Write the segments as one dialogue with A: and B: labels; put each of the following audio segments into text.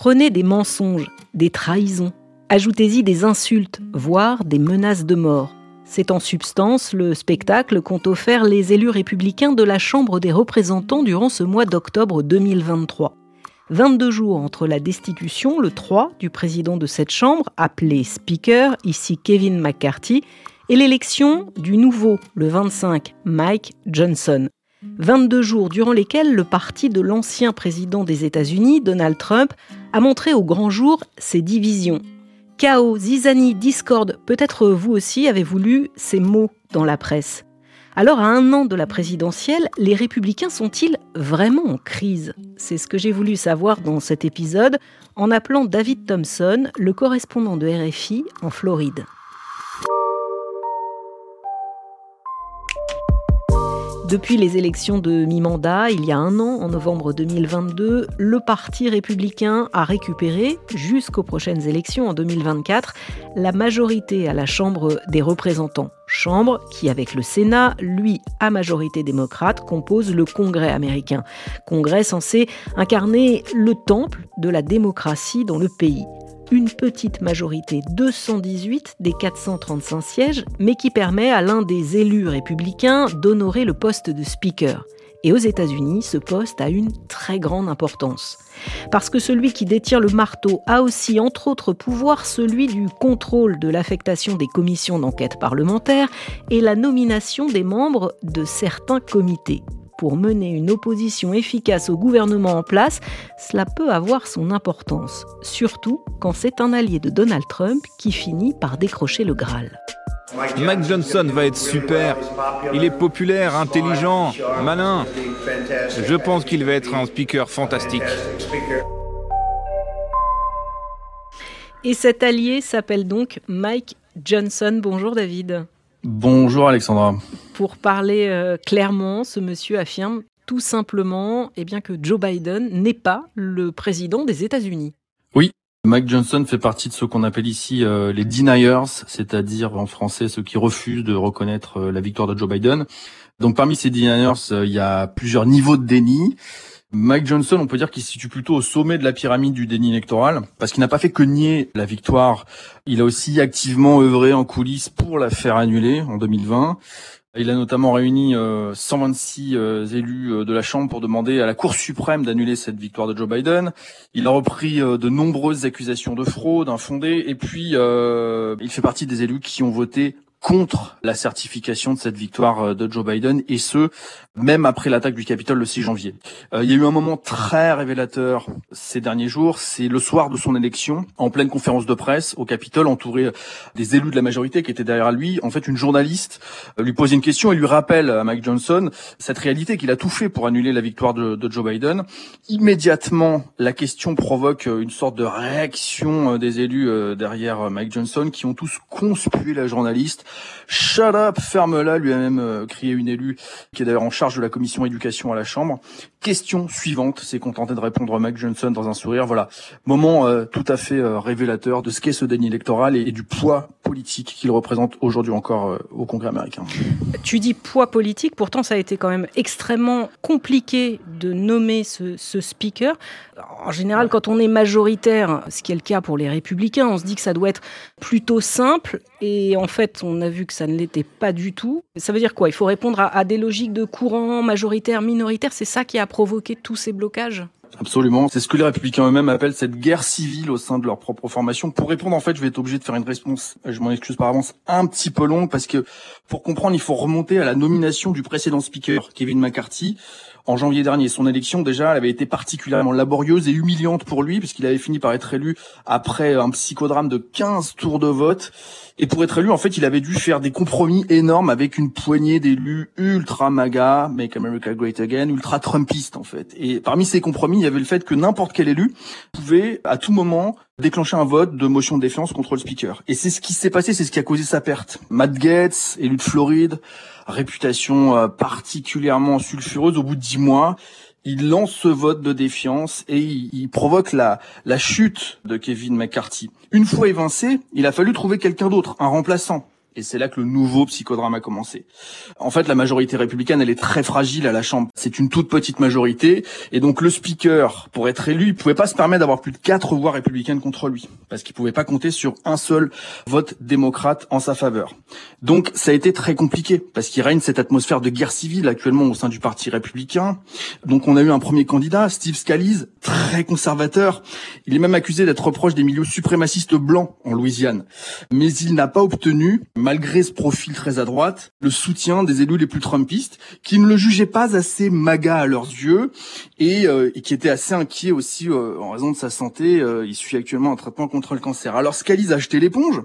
A: Prenez des mensonges, des trahisons, ajoutez-y des insultes, voire des menaces de mort. C'est en substance le spectacle qu'ont offert les élus républicains de la Chambre des représentants durant ce mois d'octobre 2023. 22 jours entre la destitution, le 3, du président de cette Chambre, appelé Speaker, ici Kevin McCarthy, et l'élection du nouveau, le 25, Mike Johnson. 22 jours durant lesquels le parti de l'ancien président des États-Unis, Donald Trump, a montré au grand jour ses divisions Chaos, zizanie, discorde, peut-être vous aussi avez-vous lu ces mots dans la presse. Alors à un an de la présidentielle, les républicains sont-ils vraiment en crise? C'est ce que j'ai voulu savoir dans cet épisode en appelant David Thompson, le correspondant de RFI en Floride. Depuis les élections de mi-mandat, il y a un an, en novembre 2022, le Parti républicain a récupéré, jusqu'aux prochaines élections en 2024, la majorité à la Chambre des représentants. Chambre qui, avec le Sénat, lui, à majorité démocrate, compose le Congrès américain. Congrès censé incarner le temple de la démocratie dans le pays une petite majorité, 218 des 435 sièges, mais qui permet à l'un des élus républicains d'honorer le poste de speaker. Et aux États-Unis, ce poste a une très grande importance. Parce que celui qui détient le marteau a aussi, entre autres pouvoirs, celui du contrôle de l'affectation des commissions d'enquête parlementaire et la nomination des membres de certains comités pour mener une opposition efficace au gouvernement en place, cela peut avoir son importance, surtout quand c'est un allié de Donald Trump qui finit par décrocher le Graal.
B: Mike Johnson va être super. Il est populaire, intelligent, malin. Je pense qu'il va être un speaker fantastique.
A: Et cet allié s'appelle donc Mike Johnson. Bonjour David.
C: Bonjour Alexandra.
A: Pour parler euh, clairement, ce monsieur affirme tout simplement eh bien, que Joe Biden n'est pas le président des États-Unis.
C: Oui, Mike Johnson fait partie de ce qu'on appelle ici euh, les deniers, c'est-à-dire en français ceux qui refusent de reconnaître euh, la victoire de Joe Biden. Donc parmi ces deniers, il y a plusieurs niveaux de déni. Mike Johnson, on peut dire qu'il se situe plutôt au sommet de la pyramide du déni électoral, parce qu'il n'a pas fait que nier la victoire, il a aussi activement œuvré en coulisses pour la faire annuler en 2020. Il a notamment réuni 126 euh, euh, élus euh, de la Chambre pour demander à la Cour suprême d'annuler cette victoire de Joe Biden. Il a repris de nombreuses accusations de fraude infondées, et puis il fait partie des élus qui ont voté contre la certification de cette victoire euh, de Joe Biden et ce même après l'attaque du Capitole le 6 janvier. Euh, il y a eu un moment très révélateur ces derniers jours, c'est le soir de son élection, en pleine conférence de presse au Capitole, entouré des élus de la majorité qui étaient derrière lui. En fait, une journaliste euh, lui pose une question et lui rappelle à Mike Johnson cette réalité qu'il a tout fait pour annuler la victoire de, de Joe Biden. Immédiatement, la question provoque une sorte de réaction des élus derrière Mike Johnson qui ont tous conspué la journaliste Shut up, ferme-la, lui a même euh, crié une élue qui est d'ailleurs en charge de la commission éducation à la Chambre. Question suivante, c'est contenté de répondre Mike Johnson dans un sourire. Voilà, moment euh, tout à fait euh, révélateur de ce qu'est ce déni électoral et, du poids politique qu'il représente aujourd'hui encore au Congrès américain.
A: Tu dis poids politique, pourtant ça a été quand même extrêmement compliqué de nommer ce, ce speaker. En général, quand on est majoritaire, ce qui est le cas pour les républicains, on se dit que ça doit être plutôt simple et en fait, on a vu que ça ne l'était pas du tout. Ça veut dire quoi? Il faut répondre à, des logiques de courant majoritaire, minoritaire. C'est ça qui a provoqué tous ces blocages?
C: Absolument. C'est ce que les républicains eux-mêmes appellent cette guerre civile au sein de leur propre formation. Pour répondre, en fait, je vais être obligé de faire une réponse, je m'en excuse par avance, un petit peu longue parce que pour comprendre, il faut remonter à la nomination du précédent speaker, Kevin McCarthy, en janvier dernier. Son élection, déjà, elle avait été particulièrement laborieuse et humiliante pour lui puisqu'il avait fini par être élu après un psychodrame de 15 tours de vote. Et pour être élu, en fait, il avait dû faire des compromis énormes avec une poignée d'élus ultra MAGA, Make America Great Again, ultra Trumpistes, en fait. Et parmi ces compromis, il y avait le fait que n'importe quel élu pouvait, à tout moment, déclencher un vote de motion de défiance contre le speaker. Et c'est ce qui s'est passé, c'est ce qui a causé sa perte. Matt Gaetz, élu de Floride, réputation euh, particulièrement sulfureuse, au bout de dix mois, il lance ce vote de défiance et il, provoque la, la chute de Kevin McCarthy. Une fois évincé, il a fallu trouver quelqu'un d'autre, un remplaçant. Et c'est là que le nouveau psychodrame a commencé. En fait, la majorité républicaine, elle est très fragile à la Chambre. C'est une toute petite majorité. Et donc, le speaker, pour être élu, il pouvait pas se permettre d'avoir plus de quatre voix républicaines contre lui. Parce qu'il pouvait pas compter sur un seul vote démocrate en sa faveur. Donc, ça a été très compliqué. Parce qu'il règne cette atmosphère de guerre civile actuellement au sein du parti républicain. Donc, on a eu un premier candidat, Steve Scalise, très conservateur. Il est même accusé d'être proche des milieux suprémacistes blancs en Louisiane. Mais il n'a pas obtenu, malgré ce profil très à droite, le soutien des élus les plus trumpistes, qui ne le jugeaient pas assez maga à leurs yeux et, euh, qui étaient assez inquiets aussi euh, en raison de sa santé. Euh, il suit actuellement un traitement contre le cancer. Alors Scalise a acheté l'éponge.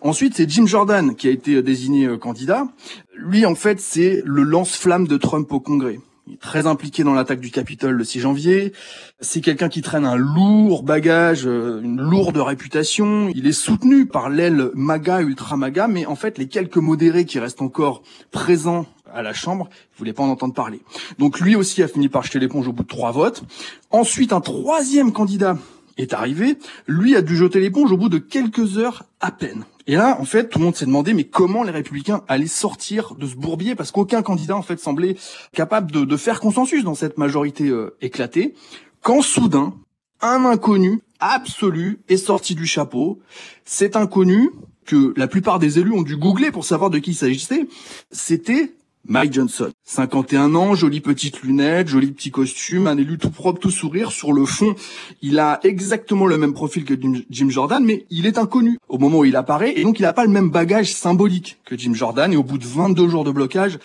C: Ensuite, c'est Jim Jordan qui a été désigné candidat. Lui, en fait, c'est le lance-flamme de Trump au Congrès. Il est très impliqué dans l'attaque du Capitole le 6 janvier. C'est quelqu'un qui traîne un lourd bagage, euh, une lourde réputation. Il est soutenu par l'aile MAGA, ultra MAGA, mais en fait, les quelques modérés qui restent encore présents à la Chambre, il voulait pas en entendre parler. Donc lui aussi a fini par jeter l'éponge au bout de trois votes. Ensuite, un troisième candidat est arrivé. Lui a dû jeter l'éponge au bout de quelques heures à peine. Et là, en fait, tout le monde s'est demandé, mais comment les républicains allaient sortir de ce bourbier? Parce qu'aucun candidat, en fait, semblait capable de, faire consensus dans cette majorité euh, éclatée. Quand soudain, un inconnu absolu est sorti du chapeau. Cet inconnu, que la plupart des élus ont dû googler pour savoir de qui il s'agissait, c'était Mike Johnson, 51 ans, jolie petite lunette, joli petit costume, un élu tout propre, tout sourire. Sur le fond, il a exactement le même profil que Jim Jordan, mais il est inconnu au moment où il apparaît, et donc il n'a pas le même bagage symbolique que Jim Jordan. Et au bout de 22 jours de blocage,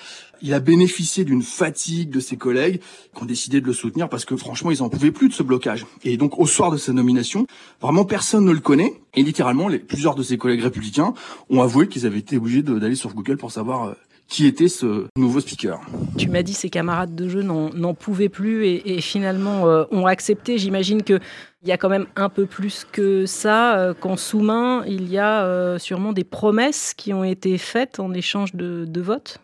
C: il a bénéficié d'une fatigue de ses collègues qui ont décidé de le soutenir parce que franchement, ils en pouvaient plus de ce blocage. Et donc, au soir de sa nomination, vraiment personne ne le connaît. Et littéralement, plusieurs de ses collègues républicains ont avoué qu'ils avaient été obligés d'aller sur Google pour savoir euh, qui était ce nouveau speaker.
A: Tu m'as dit ses camarades de jeu n'en pouvaient plus et, finalement euh, ont accepté. J'imagine qu'il y a quand même un peu plus que ça. Euh, qu'en sous-main, il y a sûrement des promesses qui ont été faites en échange de, de votes?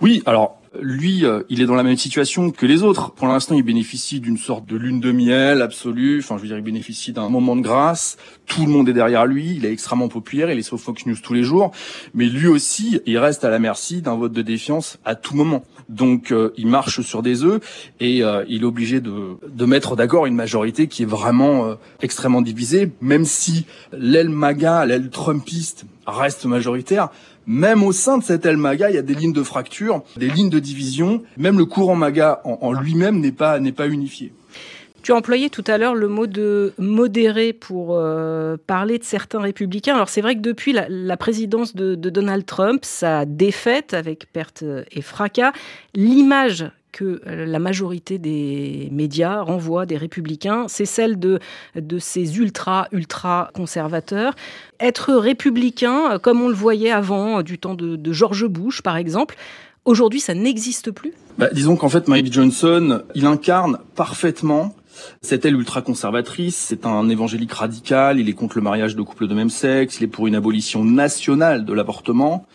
C: Oui, alors lui, euh, il est dans la même situation que les autres. Pour l'instant, il bénéficie d'une sorte de lune de miel absolue. Enfin, je veux dire, il bénéficie d'un moment de grâce. Tout le monde est derrière lui. Il est extrêmement populaire. Il est sur Fox News tous les jours. Mais lui aussi, il reste à la merci d'un vote de défiance à tout moment. Donc, euh, il marche sur des œufs et euh, il est obligé de, de mettre d'accord une majorité qui est vraiment extrêmement divisée, même si l'aile MAGA, l'aile Trumpiste reste majoritaire. Même au sein de cette aile MAGA, il y a des lignes de fracture, des lignes de division. Même le courant MAGA en, lui-même n'est pas, n'est pas unifié.
A: Tu as employé tout à l'heure le mot de modéré pour euh, parler de certains républicains. Alors c'est vrai que depuis la, présidence de, de, Donald Trump, sa défaite avec perte et fracas, l'image que euh, la majorité des médias renvoient des républicains, c'est celle de, de ces ultra, ultra conservateurs. Être républicain, euh, comme on le voyait avant, euh, du temps de, George Bush par exemple, aujourd'hui ça n'existe plus?
C: Bah, Disons qu'en fait Mike Johnson, il incarne parfaitement cette aile ultra-conservatrice, c'est un évangélique radical, il est contre le mariage de couples de même sexe, il est pour une abolition nationale de l'avortement,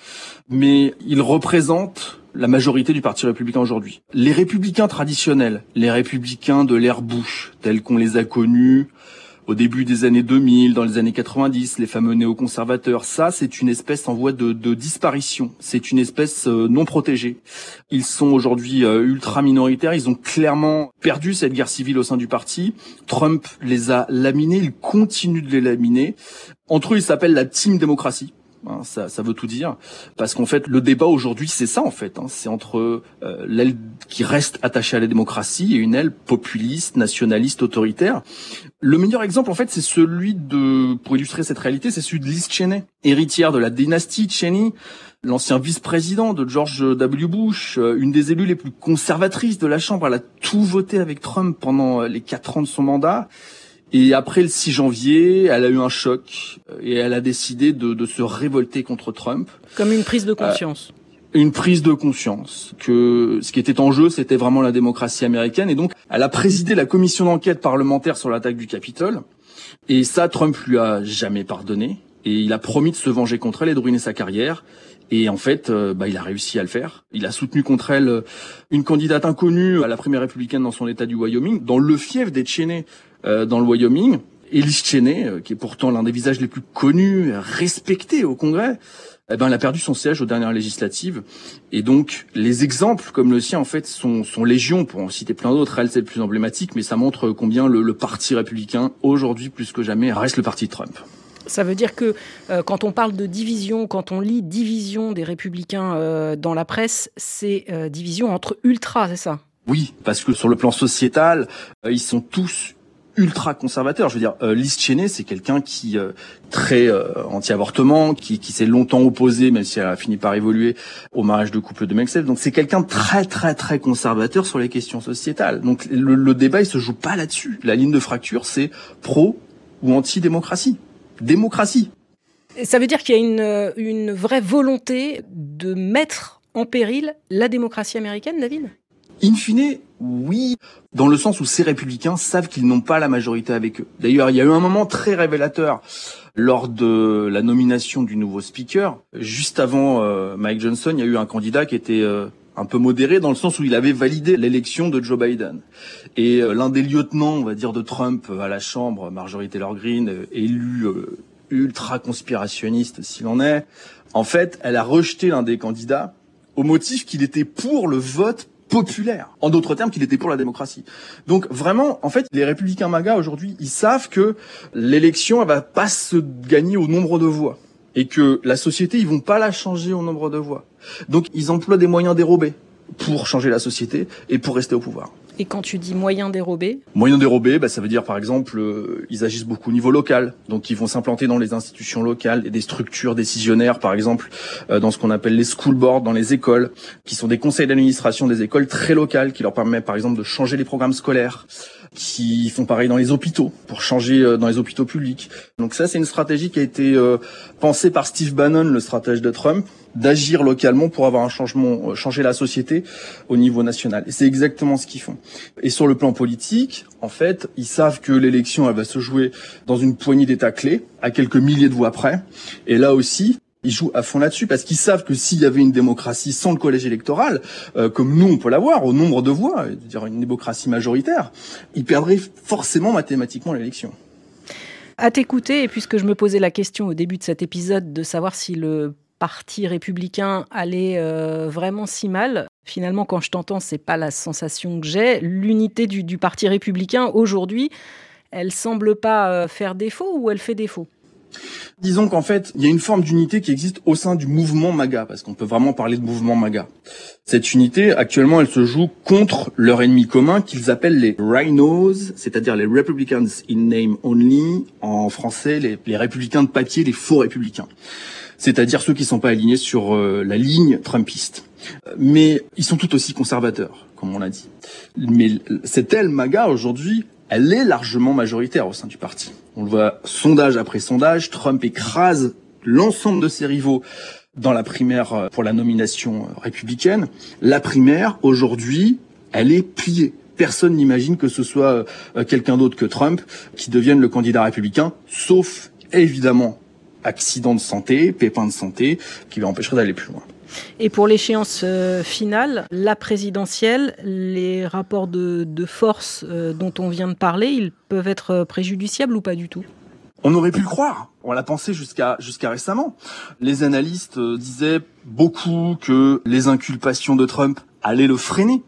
C: mais il représente la majorité du Parti républicain aujourd'hui. Les républicains traditionnels, les républicains de l'ère Bush, tels qu'on les a connus au début des années 2000, dans les années 90, les fameux néoconservateurs, ça c'est une espèce en voie de, disparition. C'est une espèce euh, non protégée. Ils sont aujourd'hui euh, ultra minoritaires. Ils ont clairement perdu cette guerre civile au sein du parti. Trump les a laminés. Il continue de les laminer. Entre eux, ils s'appellent la Team Démocratie. Hein, ça, ça, veut tout dire, parce qu'en fait, le débat aujourd'hui, c'est ça en fait. Hein, c'est entre euh, l'aile qui reste attachée à la démocratie et une aile populiste, nationaliste, autoritaire. Le meilleur exemple, en fait, c'est celui de, pour illustrer cette réalité, c'est celui de Liz Cheney, héritière de la dynastie Cheney, l'ancien vice-président de George W. Bush, euh, une des élues les plus conservatrices de la Chambre. Elle a tout voté avec Trump pendant euh, les quatre ans de son mandat. Et après le 6 janvier, elle a eu un choc euh, et elle a décidé de, de se révolter contre Trump.
A: Comme une prise de conscience.
C: Euh, une prise de conscience que ce qui était en jeu, c'était vraiment la démocratie américaine. Et donc, elle a présidé la commission d'enquête parlementaire sur l'attaque du Capitole. Et ça, Trump lui a jamais pardonné. Et il a promis de se venger contre elle et de ruiner sa carrière. Et en fait, euh, bah, il a réussi à le faire. Il a soutenu contre elle une candidate inconnue à la première républicaine dans son état du Wyoming, dans le fief des Cheney dans le Wyoming. Et Liz Cheney, qui est pourtant l'un des visages les plus connus, respectés au Congrès, eh ben, elle a perdu son siège aux dernières législatives. Et donc, les exemples comme le sien, en fait, sont, sont légion, pour en citer plein d'autres. Elle, c'est le plus emblématique, mais ça montre combien le, le parti républicain, aujourd'hui plus que jamais, reste le parti de Trump.
A: Ça veut dire que euh, quand on parle de division, quand on lit division des républicains euh, dans la presse, c'est euh, division entre ultras, c'est ça?
C: Oui, parce que sur le plan sociétal, euh, ils sont tous ultra conservateurs. Je veux dire, euh, Liz Cheney, c'est quelqu'un qui euh, très anti-avortement, qui, qui s'est longtemps opposé, même si elle a fini par évoluer, au mariage de couple de Mexel. Donc c'est quelqu'un très très très conservateur sur les questions sociétales. Donc le, le débat, il se joue pas là-dessus. La ligne de fracture, c'est pro ou anti-démocratie démocratie.
A: Ça veut dire qu'il y a une, une vraie volonté de mettre en péril la démocratie américaine, David?
C: In fine, oui, dans le sens où ces républicains savent qu'ils n'ont pas la majorité avec eux. D'ailleurs, il y a eu un moment très révélateur lors de la nomination du nouveau speaker. Juste avant euh, Mike Johnson, il y a eu un candidat qui était euh, un peu modéré dans le sens où il avait validé l'élection de Joe Biden. Et euh, l'un des lieutenants, on va dire, de Trump à la Chambre, Marjorie Taylor Greene, élu euh, ultra conspirationniste s'il en est, en fait, elle a rejeté l'un des candidats au motif qu'il était pour le vote populaire. En d'autres termes, qu'il était pour la démocratie. Donc vraiment, en fait, les républicains MAGA aujourd'hui, ils savent que l'élection, elle va pas se gagner au nombre de voix et que la société, ils vont pas la changer au nombre de voix. Donc ils emploient des moyens dérobés pour changer la société et pour rester au pouvoir.
A: Et quand tu dis moyens dérobés
C: Moyens dérobés, bah, ça veut dire par exemple, euh, ils agissent beaucoup au niveau local. Donc ils vont s'implanter dans les institutions locales et des structures décisionnaires, par exemple, euh, dans ce qu'on appelle les school boards, dans les écoles, qui sont des conseils d'administration des écoles très locales, qui leur permettent par exemple de changer les programmes scolaires, qui font pareil dans les hôpitaux, pour changer euh, dans les hôpitaux publics. Donc ça, c'est une stratégie qui a été euh, pensée par Steve Bannon, le stratège de Trump, d'agir localement pour avoir un changement, euh, changer la société au niveau national. Et c'est exactement ce qu'ils font. Et sur le plan politique, en fait, ils savent que l'élection, elle va se jouer dans une poignée d'États clés, à quelques milliers de voix près. Et là aussi, ils jouent à fond là-dessus parce qu'ils savent que s'il y avait une démocratie sans le collège électoral, euh, comme nous on peut l'avoir au nombre de voix, dire une démocratie majoritaire, ils perdraient forcément mathématiquement l'élection.
A: À t'écouter, et puisque je me posais la question au début de cet épisode de savoir si le parti républicain allait euh, vraiment si mal. Finalement, quand je t'entends, c'est pas la sensation que j'ai. L'unité du, du, parti républicain aujourd'hui, elle semble pas euh, faire défaut ou elle fait défaut?
C: Disons qu'en fait, il y a une forme d'unité qui existe au sein du mouvement MAGA, parce qu'on peut vraiment parler de mouvement MAGA. Cette unité, actuellement, elle se joue contre leur ennemi commun qu'ils appellent les rhinos, c'est-à-dire les Republicans in name only, en français, les, républicains de papier, les faux républicains. C'est-à-dire ceux qui ne sont pas alignés sur euh, la ligne trumpiste. Mais ils sont tout aussi conservateurs, comme on l'a dit. Mais cette aile MAGA, aujourd'hui, elle est largement majoritaire au sein du parti. On le voit sondage après sondage, Trump écrase l'ensemble de ses rivaux dans la primaire pour la nomination républicaine. La primaire, aujourd'hui, elle est pliée. Personne n'imagine que ce soit quelqu'un d'autre que Trump qui devienne le candidat républicain, sauf évidemment accident de santé, pépin de santé, qui l'empêcherait d'aller plus loin.
A: Et pour l'échéance euh, finale, la présidentielle, les rapports de, de force euh, dont on vient de parler, ils peuvent être préjudiciables ou pas du tout?
C: On aurait pu le croire. On l'a pensé jusqu'à jusqu'à récemment. Les analystes euh, disaient beaucoup que les inculpations de Trump allaient le freiner.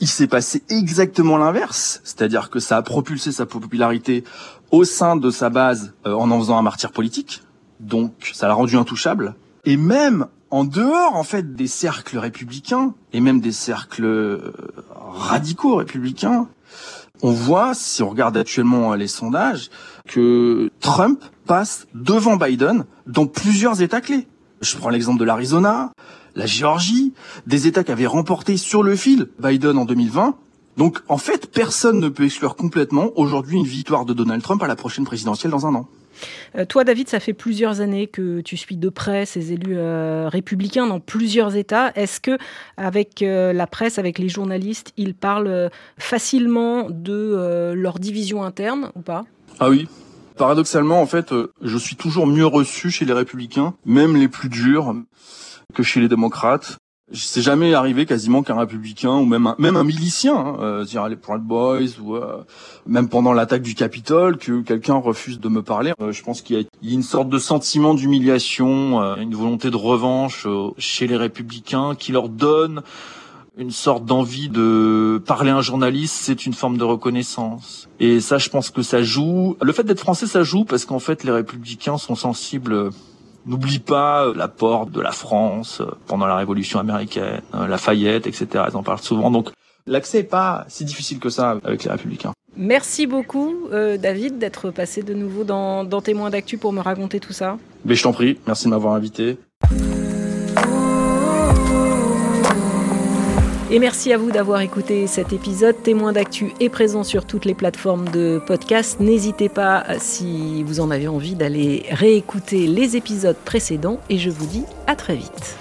C: Il s'est passé exactement l'inverse, c'est-à-dire que ça a propulsé sa popularité au sein de sa base en en faisant un martyr politique. Donc ça l'a rendu intouchable. Et même en dehors en fait des cercles républicains et même des cercles radicaux républicains, on voit, si on regarde actuellement les sondages, que Trump passe devant Biden dans plusieurs États clés. Je prends l'exemple de l'Arizona, la Géorgie, des États qui avaient remporté sur le fil Biden en 2020. Donc en fait, personne ne peut exclure complètement aujourd'hui une victoire de Donald Trump à la prochaine présidentielle dans un an.
A: Euh, toi, David, ça fait plusieurs années que tu suis de près ces élus euh, républicains dans plusieurs États. Est-ce que, avec euh, la presse, avec les journalistes, ils parlent facilement de leur division interne ou pas?
C: Ah oui. Paradoxalement, en fait, je suis toujours mieux reçu chez les républicains, même les plus durs, que chez les démocrates. C'est jamais arrivé quasiment qu'un républicain ou même un, même un milicien, hein, euh, dire les Proud Boys ou euh, même pendant l'attaque du Capitole, que quelqu'un refuse de me parler. Euh, je pense qu'il y, a une sorte de sentiment d'humiliation, euh, une volonté de revanche chez les républicains qui leur donne une sorte d'envie de parler à un journaliste, c'est une forme de reconnaissance. Et ça, je pense que ça joue. Le fait d'être français, ça joue parce qu'en fait, les républicains sont sensibles N'oublie pas l'apport de la France pendant la Révolution américaine, Lafayette, etc. Ils en parlent souvent. Donc l'accès n'est pas si difficile que ça avec les républicains.
A: Merci beaucoup, euh, David, d'être passé de nouveau dans, dans Témoins d'actu pour me raconter tout ça.
C: Mais je t'en prie, merci de m'avoir invité.
A: Et merci à vous d'avoir écouté cet épisode. Témoin d'actu est présent sur toutes les plateformes de podcast. N'hésitez pas, si vous en avez envie, d'aller réécouter les épisodes précédents. Et je vous dis à très vite.